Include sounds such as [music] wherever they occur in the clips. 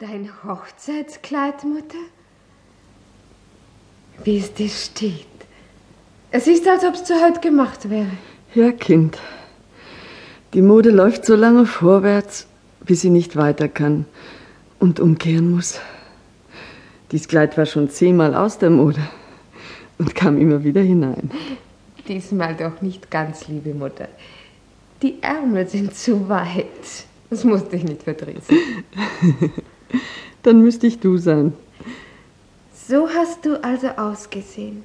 Dein Hochzeitskleid, Mutter? Wie es dir steht. Es ist, als ob es zu heute gemacht wäre. Ja, Kind. Die Mode läuft so lange vorwärts, bis sie nicht weiter kann und umkehren muss. Dies Kleid war schon zehnmal aus der Mode und kam immer wieder hinein. Diesmal doch nicht ganz, liebe Mutter. Die Ärmel sind zu weit. Das musste ich nicht verdrießen. [laughs] Dann müsste ich du sein. So hast du also ausgesehen.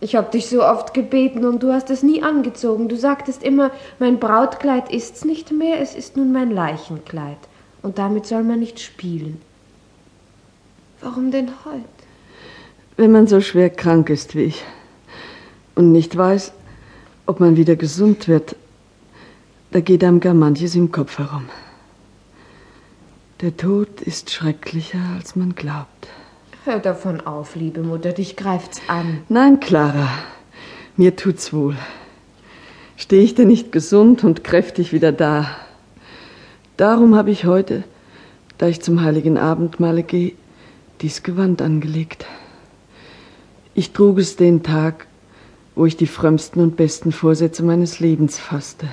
Ich habe dich so oft gebeten und du hast es nie angezogen. Du sagtest immer, mein Brautkleid ist's nicht mehr, es ist nun mein Leichenkleid. Und damit soll man nicht spielen. Warum denn heute? Wenn man so schwer krank ist wie ich und nicht weiß, ob man wieder gesund wird, da geht einem gar manches im Kopf herum. Der Tod ist schrecklicher, als man glaubt. Hör davon auf, liebe Mutter, dich greift's an. Nein, Clara, mir tut's wohl. Stehe ich denn nicht gesund und kräftig wieder da? Darum habe ich heute, da ich zum heiligen Abendmahle gehe, dies Gewand angelegt. Ich trug es den Tag, wo ich die frömmsten und besten Vorsätze meines Lebens fasste.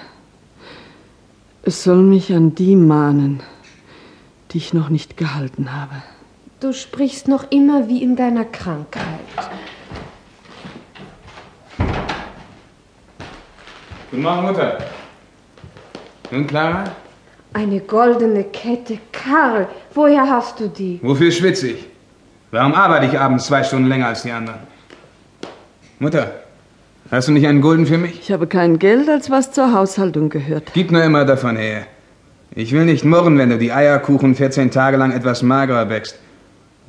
Es soll mich an die mahnen, die ich noch nicht gehalten habe. Du sprichst noch immer wie in deiner Krankheit. Guten Morgen, Mutter. Nun, Clara? Eine goldene Kette. Karl, woher hast du die? Wofür schwitze ich? Warum arbeite ich abends zwei Stunden länger als die anderen? Mutter, hast du nicht einen Gulden für mich? Ich habe kein Geld, als was zur Haushaltung gehört. Gib nur immer davon her. Ich will nicht murren, wenn du die Eierkuchen 14 Tage lang etwas magerer bäckst.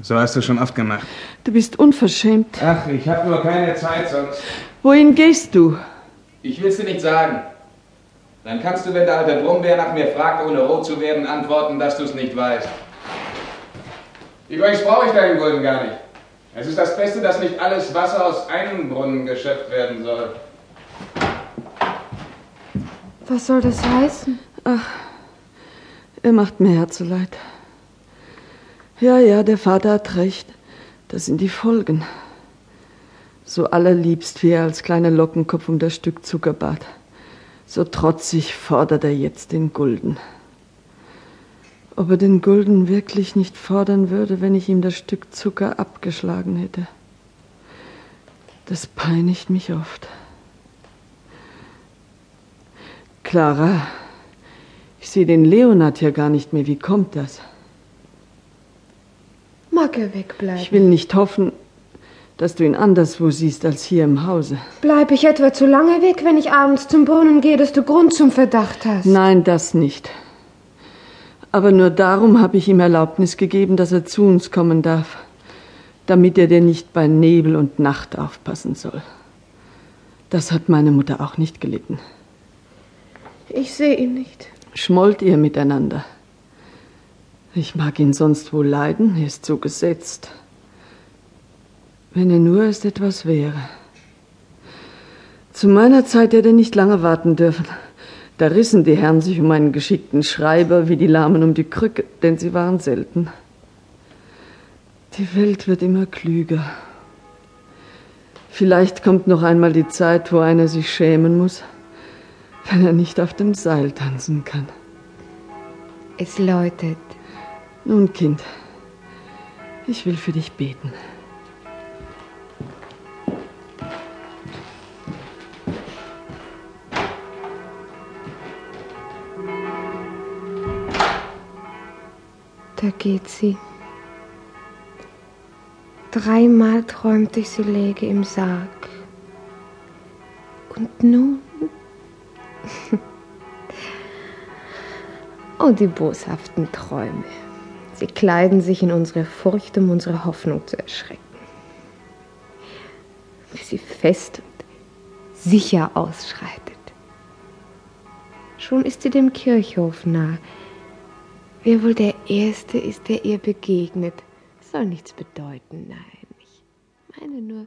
So hast du schon oft gemacht. Du bist unverschämt. Ach, ich habe nur keine Zeit sonst. Wohin gehst du? Ich will's dir nicht sagen. Dann kannst du, wenn der alte Brummbär nach mir fragt, ohne rot zu werden, antworten, dass du es nicht weißt. Übrigens brauche ich deinen Gulden gar nicht. Es ist das Beste, dass nicht alles Wasser aus einem Brunnen geschöpft werden soll. Was soll das heißen? Ach, er macht mir Herzeleid. Ja, ja, der Vater hat recht. Das sind die Folgen. So allerliebst wie er als kleiner Lockenkopf um das Stück Zucker bat. So trotzig fordert er jetzt den Gulden. Ob er den Gulden wirklich nicht fordern würde, wenn ich ihm das Stück Zucker abgeschlagen hätte. Das peinigt mich oft. Clara, ich sehe den Leonard ja gar nicht mehr. Wie kommt das? Mag er wegbleiben? Ich will nicht hoffen, dass du ihn anderswo siehst als hier im Hause. Bleib ich etwa zu lange weg, wenn ich abends zum Brunnen gehe, dass du Grund zum Verdacht hast? Nein, das nicht. Aber nur darum habe ich ihm Erlaubnis gegeben, dass er zu uns kommen darf, damit er dir nicht bei Nebel und Nacht aufpassen soll. Das hat meine Mutter auch nicht gelitten. Ich sehe ihn nicht. Schmollt ihr miteinander? Ich mag ihn sonst wohl leiden, er ist so gesetzt. Wenn er nur erst etwas wäre. Zu meiner Zeit hätte er nicht lange warten dürfen. Da rissen die Herren sich um einen geschickten Schreiber wie die Lahmen um die Krücke, denn sie waren selten. Die Welt wird immer klüger. Vielleicht kommt noch einmal die Zeit, wo einer sich schämen muss, wenn er nicht auf dem Seil tanzen kann. Es läutet. Nun, Kind, ich will für dich beten. Da geht sie. Dreimal träumte ich, sie läge im Sarg. Und nun? [laughs] oh, die boshaften Träume. Sie kleiden sich in unsere Furcht, um unsere Hoffnung zu erschrecken. Wie sie fest und sicher ausschreitet. Schon ist sie dem Kirchhof nah. Wer wohl der Erste ist, der ihr begegnet, soll nichts bedeuten. Nein, ich meine nur,